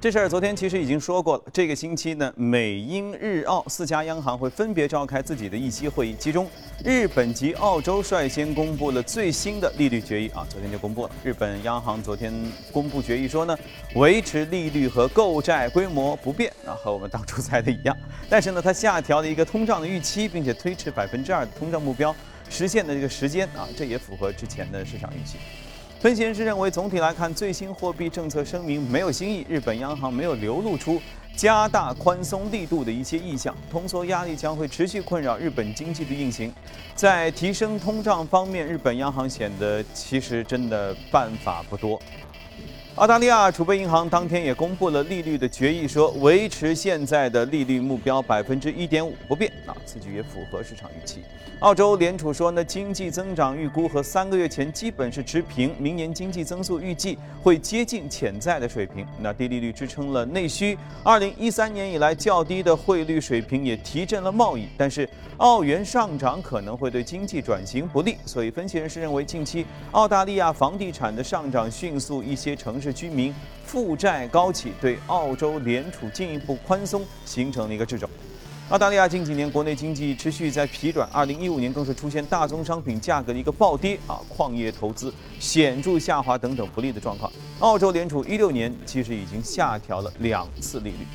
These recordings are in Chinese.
这事儿昨天其实已经说过了。这个星期呢，美英日澳四家央行会分别召开自己的议息会议，其中日本及澳洲率先公布了最新的利率决议啊，昨天就公布了。日本央行昨天公布决议说呢，维持利率和购债规模不变啊，和我们当初猜的一样。但是呢，它下调了一个通胀的预期，并且推迟百分之二的通胀目标实现的这个时间啊，这也符合之前的市场预期。分析人士认为，总体来看，最新货币政策声明没有新意，日本央行没有流露出加大宽松力度的一些意向，通缩压力将会持续困扰日本经济的运行。在提升通胀方面，日本央行显得其实真的办法不多。澳大利亚储备银行当天也公布了利率的决议，说维持现在的利率目标百分之一点五不变，啊，此举也符合市场预期。澳洲联储说呢，经济增长预估和三个月前基本是持平，明年经济增速预计会接近潜在的水平。那低利率支撑了内需，二零一三年以来较低的汇率水平也提振了贸易，但是澳元上涨可能会对经济转型不利，所以分析人士认为，近期澳大利亚房地产的上涨迅速，一些城市居民负债高企，对澳洲联储进一步宽松形成了一个掣肘。澳大利亚近几年国内经济持续在疲软，二零一五年更是出现大宗商品价格的一个暴跌啊，矿业投资显著下滑等等不利的状况。澳洲联储一六年其实已经下调了两次利率。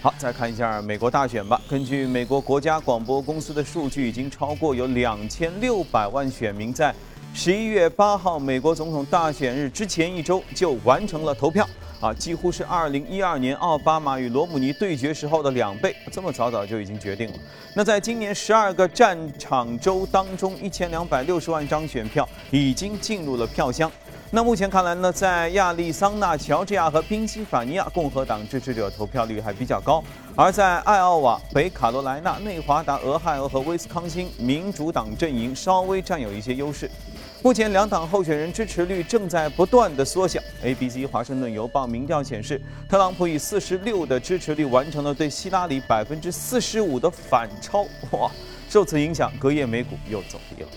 好，再看一下美国大选吧。根据美国国家广播公司的数据，已经超过有两千六百万选民在。十一月八号，美国总统大选日之前一周就完成了投票，啊，几乎是二零一二年奥巴马与罗姆尼对决时候的两倍，这么早早就已经决定了。那在今年十二个战场州当中，一千两百六十万张选票已经进入了票箱。那目前看来呢，在亚利桑那、乔治亚和宾夕法尼亚，共和党支持者投票率还比较高；而在艾奥瓦、北卡罗来纳、内华达、俄亥俄和威斯康星，民主党阵营稍微占有一些优势。目前两党候选人支持率正在不断的缩小。ABC 华盛顿邮报民调显示，特朗普以四十六的支持率完成了对希拉里百分之四十五的反超。哇！受此影响，隔夜美股又走低了。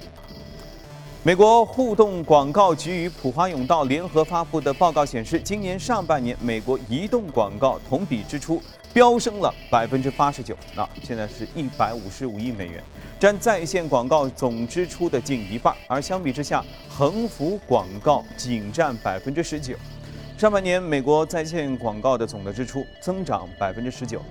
美国互动广告局与普华永道联合发布的报告显示，今年上半年美国移动广告同比支出飙升了百分之八十九，那现在是一百五十五亿美元。占在线广告总支出的近一半，而相比之下，横幅广告仅占百分之十九。上半年美国在线广告的总的支出增长百分之十九，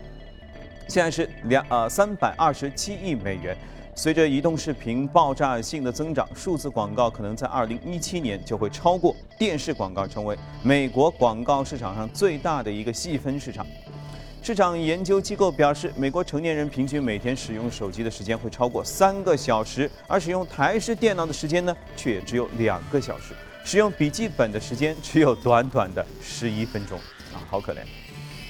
现在是两呃三百二十七亿美元。随着移动视频爆炸性的增长，数字广告可能在二零一七年就会超过电视广告，成为美国广告市场上最大的一个细分市场。市场研究机构表示，美国成年人平均每天使用手机的时间会超过三个小时，而使用台式电脑的时间呢，却只有两个小时；使用笔记本的时间只有短短的十一分钟，啊，好可怜！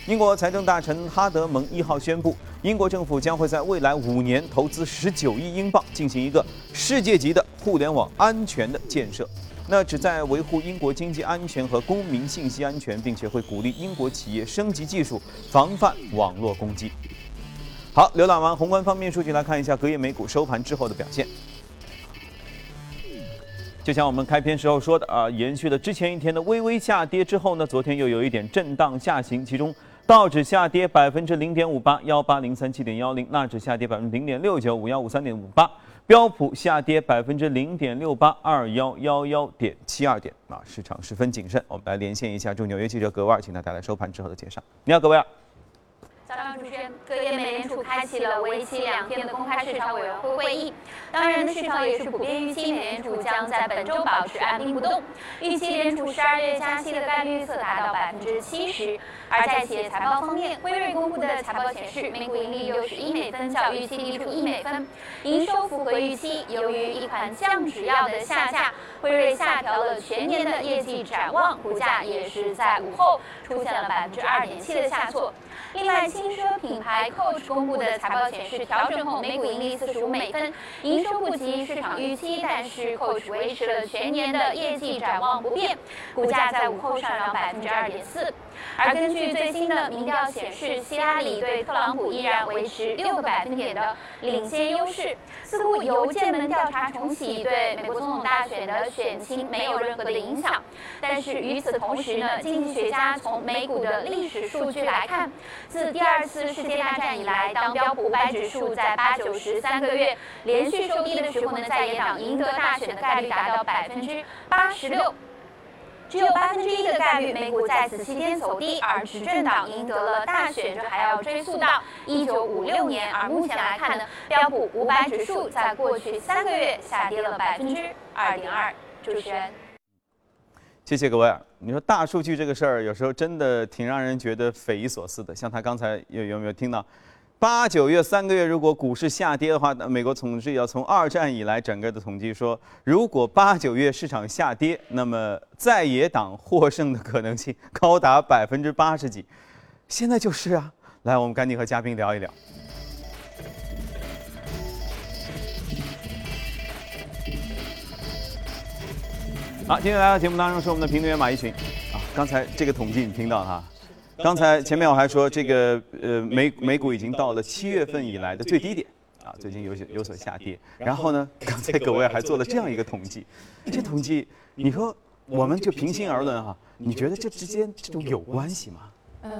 英国财政大臣哈德蒙一号宣布，英国政府将会在未来五年投资十九亿英镑，进行一个世界级的互联网安全的建设。那旨在维护英国经济安全和公民信息安全，并且会鼓励英国企业升级技术，防范网络攻击。好，浏览完宏观方面数据，来看一下隔夜美股收盘之后的表现。就像我们开篇时候说的啊，延续了之前一天的微微下跌之后呢，昨天又有一点震荡下行，其中道指下跌百分之零点五八，幺八零三七点幺零；纳指下跌百分之零点六九，五幺五三点五八。标普下跌百分之零点六八，二幺幺幺点七二点啊，市场十分谨慎。我们来连线一下驻纽约记者格威尔，请他带来收盘之后的介绍。你好，格威尔。早上，主持人，隔夜美联储开启了为期两天的公开市场委员会会议。当然，市场也是普遍预期美联储将在本周保持按兵不动，预期联储十二月加息的概率测达到百分之七十。而在企业财报方面，辉瑞公布的财报显示，每股盈利六十一美分，较预期低出一美分，营收符合预期。由于一款降脂药的下架，辉瑞下调了全年的业绩展望，股价也是在午后出现了百分之二点七的下挫。另外，轻奢品牌 Coach 公布的财报显示，调整后每股盈利四十五美分，营收不及市场预期，但是 Coach 维持了全年的业绩展望不变，股价在午后上涨百分之二点四。而根据最新的民调显示，希拉里对特朗普依然维持六个百分点的领先优势。似乎邮件门调查重启对美国总统大选的选情没有任何的影响。但是与此同时呢，经济学家从美股的历史数据来看，自第二次世界大战以来，当标普五百指数在八九十三个月连续收低的时候呢，在野党赢得大选的概率达到百分之八十六。只有八分之一的概率，美股在此期间走低，而执政党赢得了大选，这还要追溯到一九五六年。而目前来看呢，标普五百指数在过去三个月下跌了百分之二点二。主持人，谢谢各位。你说大数据这个事儿，有时候真的挺让人觉得匪夷所思的。像他刚才有有没有听到？八九月三个月，如果股市下跌的话，那美国统计要从二战以来整个的统计说，如果八九月市场下跌，那么在野党获胜的可能性高达百分之八十几。现在就是啊，来，我们赶紧和嘉宾聊一聊。好，今天来到节目当中是我们的评论员马一群啊，刚才这个统计你听到了哈？刚才前面我还说这个呃美美股已经到了七月份以来的最低点，啊，最近有些有所下跌。然后呢，刚才各位还做了这样一个统计，这统计你说我们就平心而论哈，你觉得这之间这种有关系吗？呃，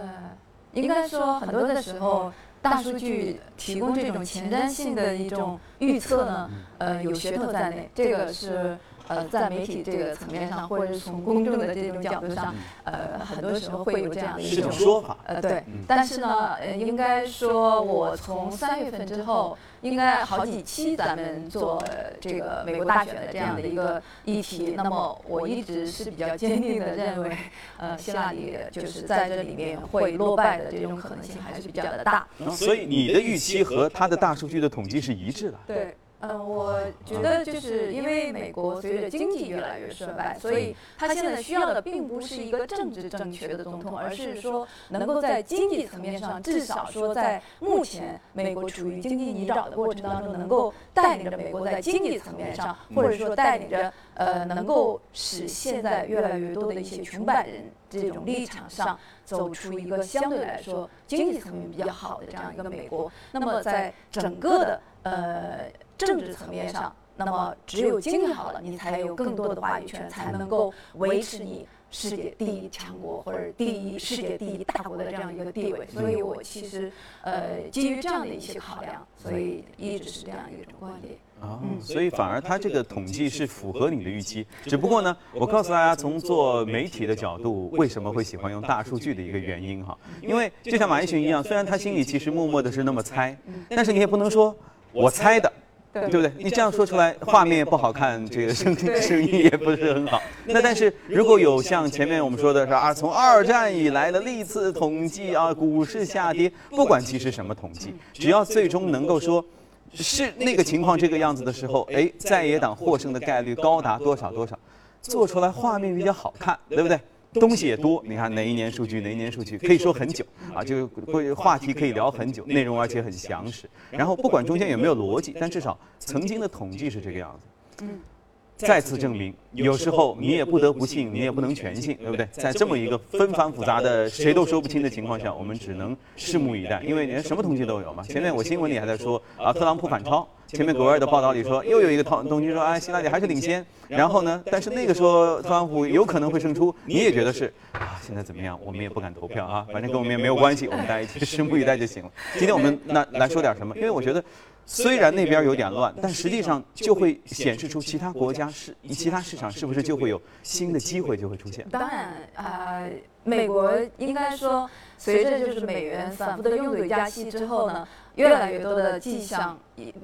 应该说很多的时候，大数据提供这种前瞻性的一种预测呢，呃，有噱头在内，这个是。呃，在媒体这个层面上，或者是从公众的这种角度上，呃，很多时候会有这样的一种说法。呃，对。但是呢，呃，应该说，我从三月份之后，应该好几期咱们做这个美国大选的这样的一个议题，那么我一直是比较坚定的认为，呃，希拉里就是在这里面会落败的这种可能性还是比较的大。所以你的预期和他的大数据的统计是一致的。对。嗯，我觉得就是因为美国随着经济越来越衰败，所以他现在需要的并不是一个政治正确的总统，而是说能够在经济层面上，至少说在目前美国处于经济泥沼的过程当中，能够带领着美国在经济层面上，或者说带领着呃，能够使现在越来越多的一些穷百人这种立场上走出一个相对来说经济层面比较好的这样一个美国。那么在整个的呃。政治层面上，那么只有经济好了，你才有更多的话语权，才能够维持你世界第一强国或者第一世界第一大国的这样一个地位。所以我其实，呃，基于这样的一些考量，所以一直是这样一种观点。啊，所以反而他这个统计是符合你的预期。只不过呢，我告诉大家，从做媒体的角度，为什么会喜欢用大数据的一个原因哈？因为就像马一群一样，虽然他心里其实默默的是那么猜，但是你也不能说我猜的。对不对？你这样说出来，画面不好看，这个声声音也不是很好。那但是如果有像前面我们说的是啊，从二战以来的历次统计啊，股市下跌，不管其实什么统计，只要最终能够说，是那个情况这个样子的时候，哎，在野党获胜的概率高达多少多少，做出来画面比较好看，对不对？东西也多，你看哪一年数据，哪一年数据，可以说很久啊，就会话题可以聊很久，内容而且很详实。然后不管中间有没有逻辑，但至少曾经的统计是这个样子。嗯，再次证明，有时候你也不得不信，你也不能全信，对不对？在这么一个纷繁复杂的、谁都说不清的情况下，我们只能拭目以待，因为连什么统计都有嘛。前面我新闻里还在说啊，特朗普反超。前面国外的报道里说，又有一个统统计说，哎，希拉里还是领先。然后呢，但是那个说特朗普有可能会胜出，你也觉得是啊？现在怎么样？我们也不敢投票啊，反正跟我们也没有关系，我们大家 一起拭目以待就行了。今天我们那来说点什么？因为我觉得，虽然那边有点乱，但实际上就会显示出其他国家是其他市场是不是就会有新的机会就会出现？当然啊，美国应该说，随着就是美元反复的用嘴加息之后呢。越来越多的迹象，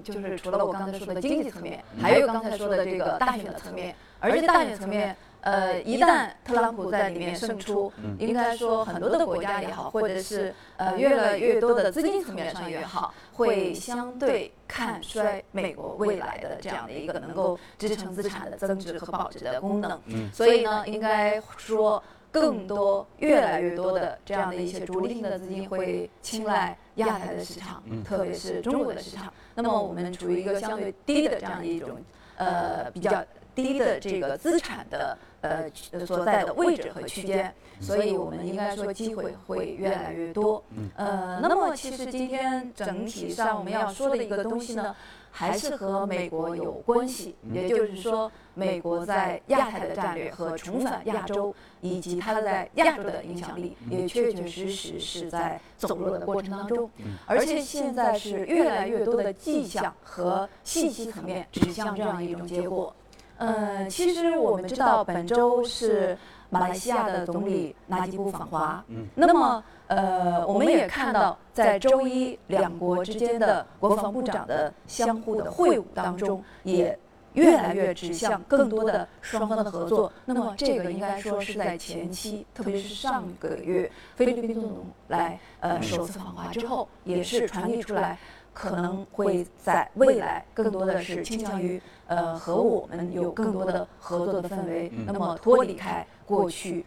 就是除了我刚才说的经济层面，还有刚才说的这个大选的层面。而且大选层面，呃，一旦特朗普在里面胜出，应该说很多的国家也好，或者是呃越来越多的资金层面上也好，会相对看衰美国未来的这样的一个能够支撑资产的增值和保值的功能。所以呢，应该说。更多、越来越多的这样的一些主力性的资金会青睐亚太的市场，特别是中国的市场。那么我们处于一个相对低的这样的一种呃比较低的这个资产的呃所在的位置和区间，所以我们应该说机会会越来越多。呃，那么其实今天整体上我们要说的一个东西呢。还是和美国有关系，也就是说，美国在亚太的战略和重返亚洲，以及它在亚洲的影响力，也确确实实是在走弱的过程当中。而且现在是越来越多的迹象和信息层面指向这样一种结果。嗯，其实我们知道，本周是马来西亚的总理纳吉布访华。嗯，那么。呃，我们也看到，在周一两国之间的国防部长的相互的会晤当中，也越来越指向更多的双方的合作。那么，这个应该说是在前期，特别是上个月菲律宾总统来呃首次访华之后，也是传递出来，可能会在未来更多的是倾向于呃和我们有更多的合作的氛围，那么脱离开过去。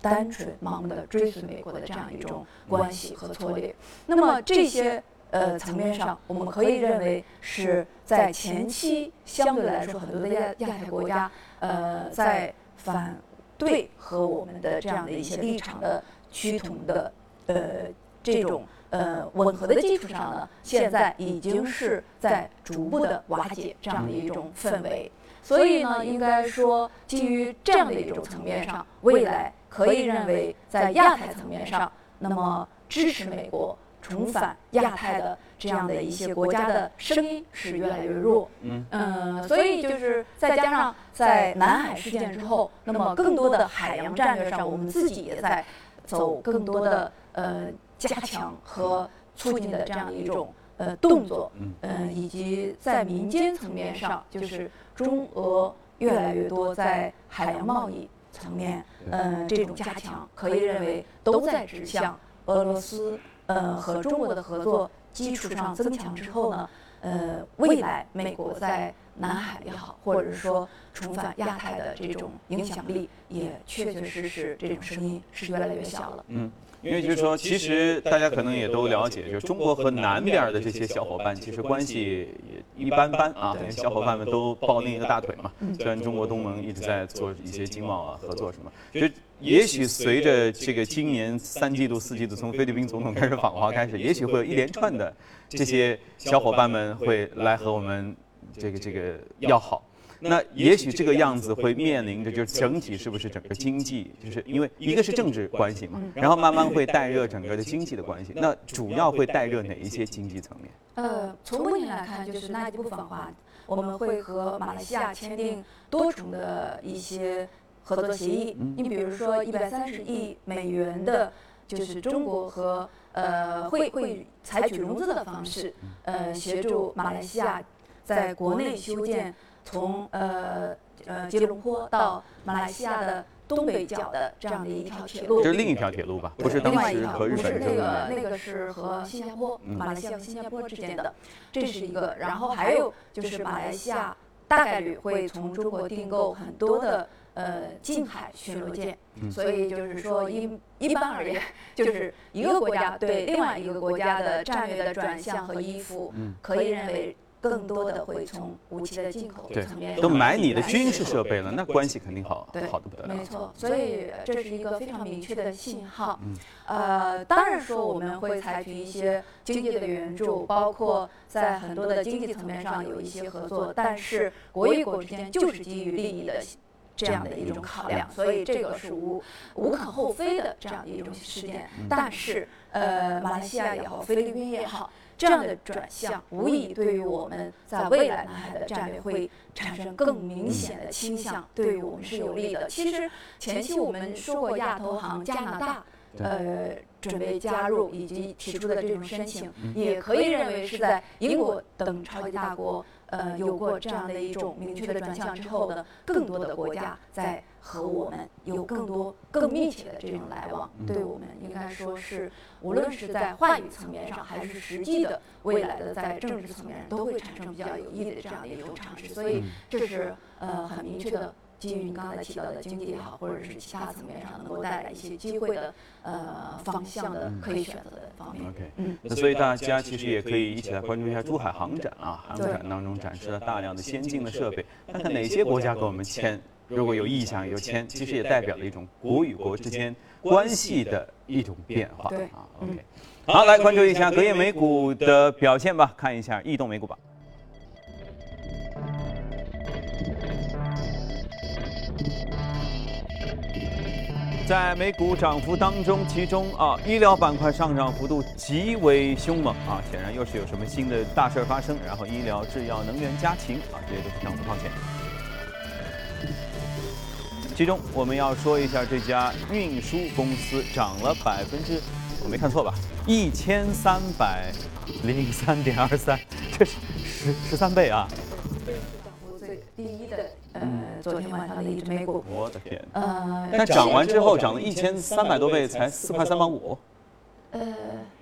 单纯盲目的追随美国的这样一种关系和策略，那么这些呃层面上，我们可以认为是在前期相对来说，很多的亚亚太国家呃在反对和我们的这样的一些立场的趋同的呃这种呃吻合的基础上呢，现在已经是在逐步的瓦解这样的一种氛围。所以呢，应该说基于这样的一种层面上，未来。可以认为，在亚太层面上，那么支持美国重返亚太的这样的一些国家的声音是越来越弱。嗯，所以就是再加上在南海事件之后，那么更多的海洋战略上，我们自己也在走更多的呃加强和促进的这样一种呃动作。嗯，以及在民间层面上，就是中俄越来越多在海洋贸易。层面，嗯，这种加强可以认为都在指向俄罗斯，呃，和中国的合作基础上增强之后呢，呃，未来美国在南海也好，或者说重返亚太的这种影响力，也确确实实这种声音是越来越小了。嗯。因为就是说，其实大家可能也都了解，就是中国和南边的这些小伙伴，其实关系也一般般啊。小伙伴们都抱另一个大腿嘛。虽然中国东盟一直在做一些经贸啊合作什么，就也许随着这个今年三季度、四季度从菲律宾总统开始访华开始，也许会有一连串的这些小伙伴们会来和我们这个这个要好。那也许这个样子会面临着，就是整体是不是整个经济，就是因为一个是政治关系嘛，然后慢慢会带热整个的经济的关系。那主要会带热哪一些经济层面？呃，从目前来看，就是那一部分话，我们会和马来西亚签订多重的一些合作协议。你比如说，一百三十亿美元的，就是中国和呃会会采取融资的方式，呃，协助马来西亚在国内修建。从呃呃吉隆坡到马来西亚的东北角的这样的一条铁路，这是另一条铁路吧？不是当时和日本那个那个是和新加坡、马来西亚新加坡之间的，这是一个。然后还有就是马来西亚大概率会从中国订购很多的呃近海巡逻舰，所以就是说一一般而言，就是一个国家对另外一个国家的战略的转向和依附，可以认为。更多的会从武器的进口层面，都买你的军事设备了，那关系肯定好，好的不得了。没错，所以这是一个非常明确的信号。呃，当然说我们会采取一些经济的援助，包括在很多的经济层面上有一些合作，但是国与国之间就是基于利益的这样的一种考量，所以这个是无无可厚非的这样的一种事件。但是，呃，马来西亚也好，菲律宾也好。这样的转向，无疑对于我们在未来南海的战略会产生更明显的倾向，对于我们是有利的。其实前期我们说过，亚投行加拿大，呃，准备加入以及提出的这种申请，也可以认为是在英国等超级大国。呃，有过这样的一种明确的转向之后呢，更多的国家在和我们有更多、更密切的这种来往，对我们应该说是，无论是在话语层面上，还是实际的未来的在政治层面上，都会产生比较有意义的这样的一种尝试。所以这是呃很明确的基于你刚才提到的经济也好，或者是其他层面上能够带来一些机会的呃方向的可以选择的方面。OK，嗯，那所以大家其实也可以一起来关注一下珠海航展啊，航展当中展示了大量的先进的设备，看看哪些国家给我们签，如果有意向有签，其实也代表了一种国与国之间关系的一种变化对啊。OK，好，来关注一下隔夜美股的表现吧，看一下异动美股吧。在美股涨幅当中，其中啊医疗板块上涨幅度极为凶猛啊，显然又是有什么新的大事儿发生。然后医疗、制药、能源、家禽啊，这些都是涨幅靠前。其中我们要说一下这家运输公司涨了百分之，我没看错吧？一千三百零三点二三，这是十十三倍啊！涨幅最第一的呃，昨天晚上的一只美股，我的天！呃，但涨完之后涨了一千三百多倍，才四块三毛五。呃，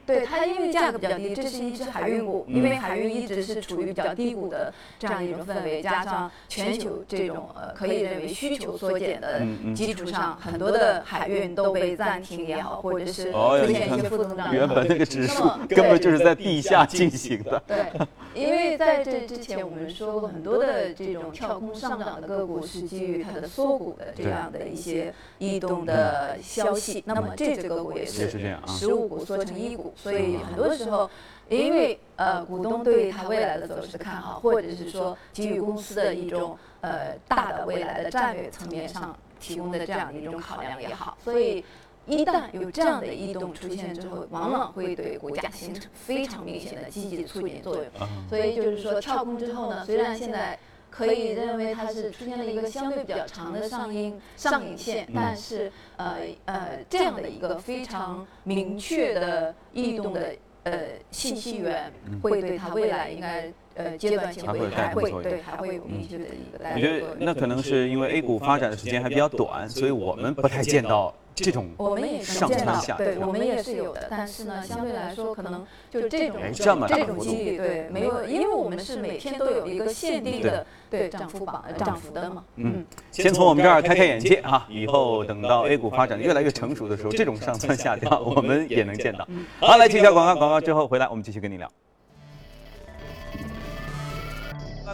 对它因为价格比较低，这是一只海运股，因为海运一直是处于比较低谷的这样一种氛围，加上全球这种呃可以认为需求缩减的基础上，很多的海运都被暂停也好，或者是出现一些负增长也好。原本那个指数根本就是在地下进行的。对，因为在这之前我们说过很多的这种跳空上涨的个股是基于它的缩股的这样的一些异动的消息，那么这只个股也也是是这样啊。十五股缩成一股，所以很多时候，因为呃股东对它未来的走势看好，或者是说给予公司的一种呃大的未来的战略层面上提供的这样的一种考量也好，所以一旦有这样的异动出现之后，往往会对股价形成非常明显的积极促进作用。啊所以就是说跳空之后呢，虽然现在可以认为它是出现了一个相对比较长的上影上影线，但是呃呃这样的一个非常明确的异动的呃信息源，会对它未来应该呃阶段性还会带动作用对还会有明确的一个带我觉。得那可能是因为 A 股发展的时间还比较短，所以我们不太见到这种。我们也上下，跳对我们也是有的，但是呢，相对来说，可能就这种哎这么大这种几率，对，没有，因为我们是每天都有一个限定的对涨幅榜涨幅的嘛，嗯，先从我们这儿开开眼界哈，以后等到 A 股发展越来越成熟的时候，这种上蹿下跳我们也能见到。好，来接一下广告，广告之后回来我们继续跟你聊。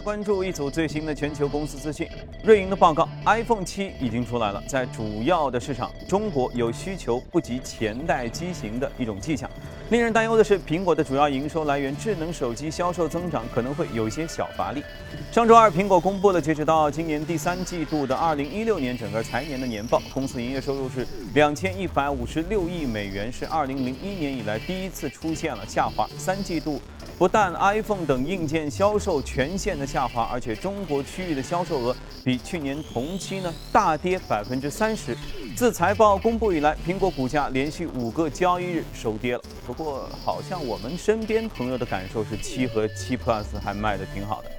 关注一组最新的全球公司资讯。瑞银的报告，iPhone 7已经出来了，在主要的市场，中国有需求不及前代机型的一种迹象。令人担忧的是，苹果的主要营收来源智能手机销售增长可能会有一些小乏力。上周二，苹果公布了截止到今年第三季度的2016年整个财年的年报，公司营业收入是2156亿美元，是2001年以来第一次出现了下滑。三季度不但 iPhone 等硬件销售全线的下滑，而且中国区域的销售额比去年同期呢大跌百分之三十。自财报公布以来，苹果股价连续五个交易日收跌了。不过，好像我们身边朋友的感受是七和七 Plus 还卖得挺好的。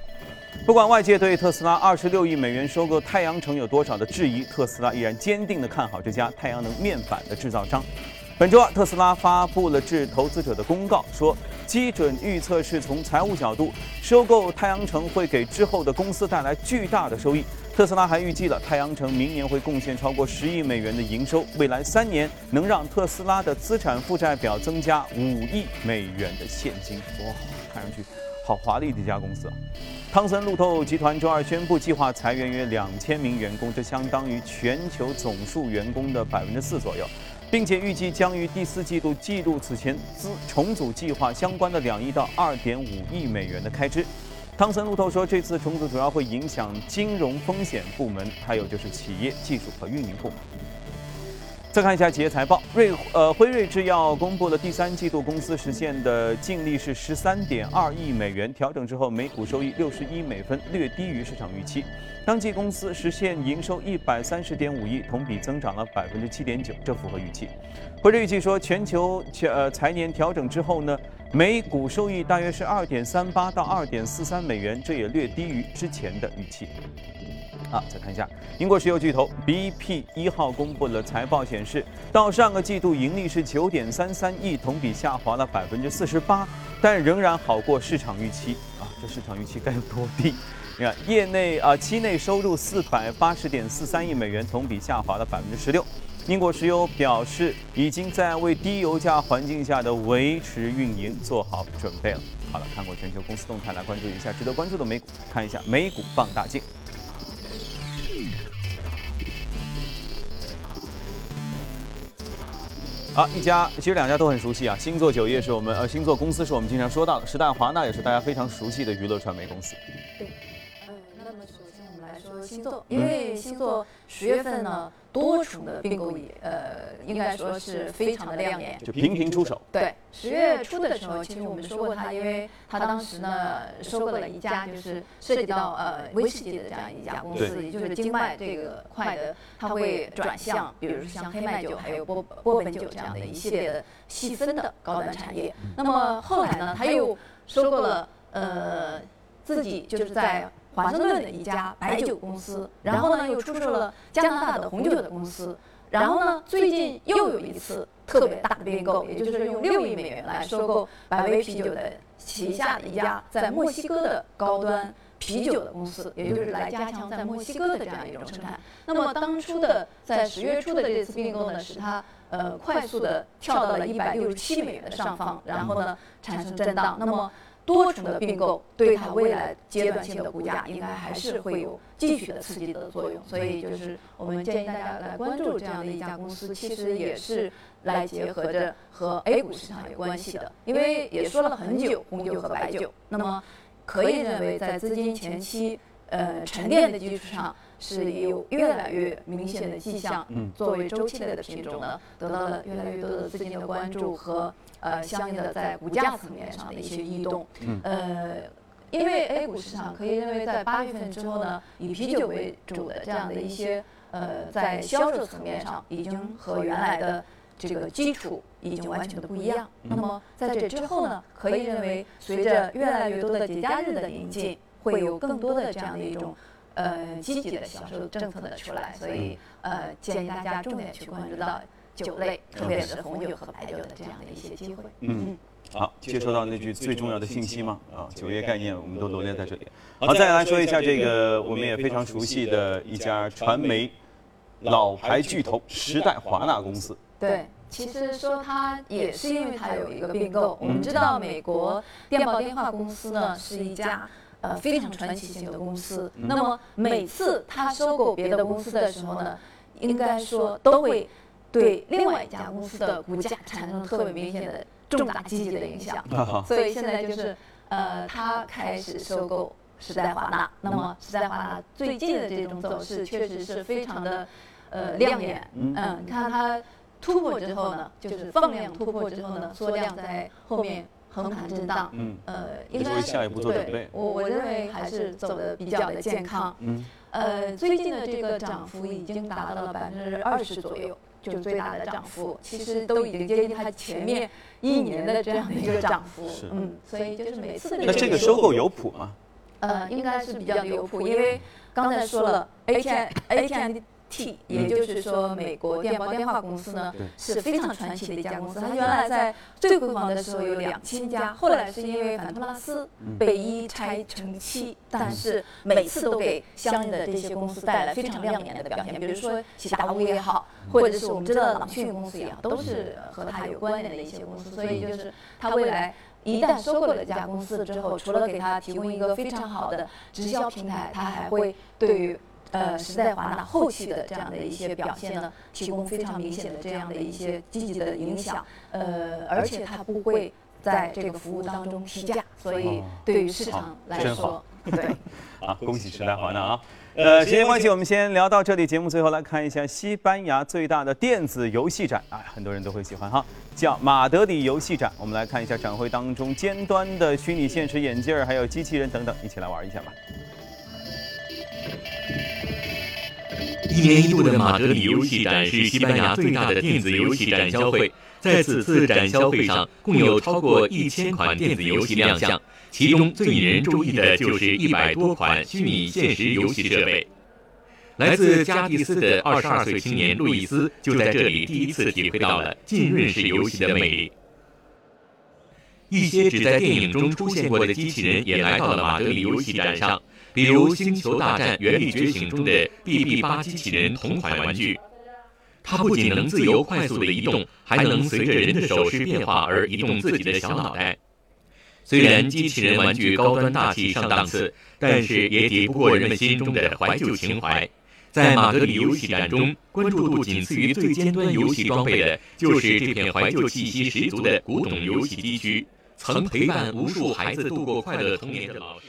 不管外界对特斯拉二十六亿美元收购太阳城有多少的质疑，特斯拉依然坚定地看好这家太阳能面板的制造商。本周二，特斯拉发布了致投资者的公告，说基准预测是从财务角度，收购太阳城会给之后的公司带来巨大的收益。特斯拉还预计了太阳城明年会贡献超过十亿美元的营收，未来三年能让特斯拉的资产负债表增加五亿美元的现金。哇，看上去好华丽的一家公司啊！汤森路透集团周二宣布，计划裁员约两千名员工，这相当于全球总数员工的百分之四左右，并且预计将于第四季度记录此前资重组计划相关的两亿到二点五亿美元的开支。汤森路透说，这次重组主要会影响金融风险部门，还有就是企业技术和运营部门。再看一下企业财报，瑞呃辉瑞制药公布了第三季度公司实现的净利是十三点二亿美元，调整之后每股收益六十一美分，略低于市场预期。当季公司实现营收一百三十点五亿，同比增长了百分之七点九，这符合预期。辉瑞预计说，全球呃财年调整之后呢，每股收益大约是二点三八到二点四三美元，这也略低于之前的预期。啊，再看一下，英国石油巨头 BP 一号公布了财报，显示到上个季度盈利是九点三三亿，同比下滑了百分之四十八，但仍然好过市场预期啊，这市场预期该有多低？你看，业内啊，期内收入四百八十点四三亿美元，同比下滑了百分之十六。英国石油表示，已经在为低油价环境下的维持运营做好准备了。好了，看过全球公司动态，来关注一下值得关注的美股，看一下美股放大镜。好，一家其实两家都很熟悉啊。星座酒业是我们呃，星座公司是我们经常说到的，时代华纳也是大家非常熟悉的娱乐传媒公司。对，说星座，因为星座十月份呢。多重的并购也，呃，应该说是非常的亮眼，就频频出手。对，十月初的时候，其实我们说过他，因为他当时呢收购了一家就是涉及到呃威士忌的这样一家公司，也就是精麦这个块的，他会转向，比如说像黑麦酒还有波波本酒这样的一系列的细分的高端产业。那么后来呢，他又收购了呃自己就是在。华盛顿的一家白酒公司，然后呢又出售了加拿大的红酒的公司，然后呢最近又有一次特别大的并购，也就是用六亿美元来收购百威啤酒的旗下的一家在墨西哥的高端啤酒的公司，也就是来加强在墨西哥的这样一种生产。那么当初的在十月初的这次并购呢，使它呃快速的跳到了一百六十七美元的上方，然后呢产生震荡。那么多重的并购对它未来阶段性的股价应该还是会有继续的刺激的作用，所以就是我们建议大家来关注这样的一家公司，其实也是来结合着和 A 股市场有关系的，因为也说了很久红酒和白酒，那么可以认为在资金前期呃沉淀的基础上是有越来越明显的迹象，作为周期类的品种呢得到了越来越多的资金的关注和。呃，相应的在股价层面上的一些异动，呃，因为 A 股市场可以认为在八月份之后呢，以啤酒为主的这样的一些呃，在销售层面上已经和原来的这个基础已经完全的不一样。那么在这之后呢，可以认为随着越来越多的节假日的临近，会有更多的这样的一种呃积极的销售政策的出来，所以呃，建议大家重点去关注到。酒类，特别是红酒和白酒的这样的一些机会。嗯，好，接收到那句最重要的信息吗？啊，酒业概念我们都罗列在这里。好，再来说一下这个我们也非常熟悉的一家传媒老牌巨头时代华纳公司。对，其实说它也是因为它有一个并购。我们知道美国电报电话公司呢是一家呃非常传奇性的公司。那么每次他收购别的公司的时候呢，应该说都会。对另外一家公司的股价产生特别明显的重大积极的影响，所以现在就是呃，他开始收购时代华纳。那么时代华纳最近的这种走势确实是非常的呃亮眼。嗯，你看它突破之后呢，就是放量突破之后呢，缩量在后面横盘震荡。嗯，呃，应该对，我我认为还是走的比较的健康。嗯，呃，最近的这个涨幅已经达到了百分之二十左右。就最大的涨幅，其实都已经接近它前面一年的这样的一个涨幅。嗯，所以就是每次的那这个收购有谱吗？呃，应该是比较有谱，因为刚才说了，A T A T 也就是说，美国电报电话公司呢是非常传奇的一家公司。它原来在最辉煌的时候有两千家，后来是因为反托拉斯被一拆成七，但是每次都给相应的这些公司带来非常亮眼的表现。比如说喜达屋也好，或者是我们知道的朗讯公司也好，都是和它有关联的一些公司。所以就是它未来一旦收购了这家公司之后，除了给它提供一个非常好的直销平台，它还会对于。呃，时代华纳后期的这样的一些表现呢，提供非常明显的这样的一些积极的影响。呃，而且它不会在这个服务当中提价，所以对于市场来说，对。啊，恭喜时代华纳啊！呃，时间关系，我们先聊到这里。节目最后来看一下西班牙最大的电子游戏展，啊，很多人都会喜欢哈，叫马德里游戏展。我们来看一下展会当中尖端的虚拟现实眼镜儿，还有机器人等等，一起来玩一下吧。一年一度的马德里游戏展是西班牙最大的电子游戏展销会，在此次展销会上，共有超过一千款电子游戏亮相，其中最引人注意的就是一百多款虚拟现实游戏设备。来自加的斯的二十二岁青年路易斯就在这里第一次体会到了浸润式游戏的魅力。一些只在电影中出现过的机器人也来到了马德里游戏展上，比如《星球大战：原力觉醒》中的 BB 八机器人同款玩具。它不仅能自由快速的移动，还能随着人的手势变化而移动自己的小脑袋。虽然机器人玩具高端大气上档次，但是也抵不过人们心中的怀旧情怀。在马德里游戏展中，关注度仅次于最尖端游戏装备的，就是这片怀旧气息十足的古董游戏地区。曾陪伴无数孩子度过快乐童年的老师。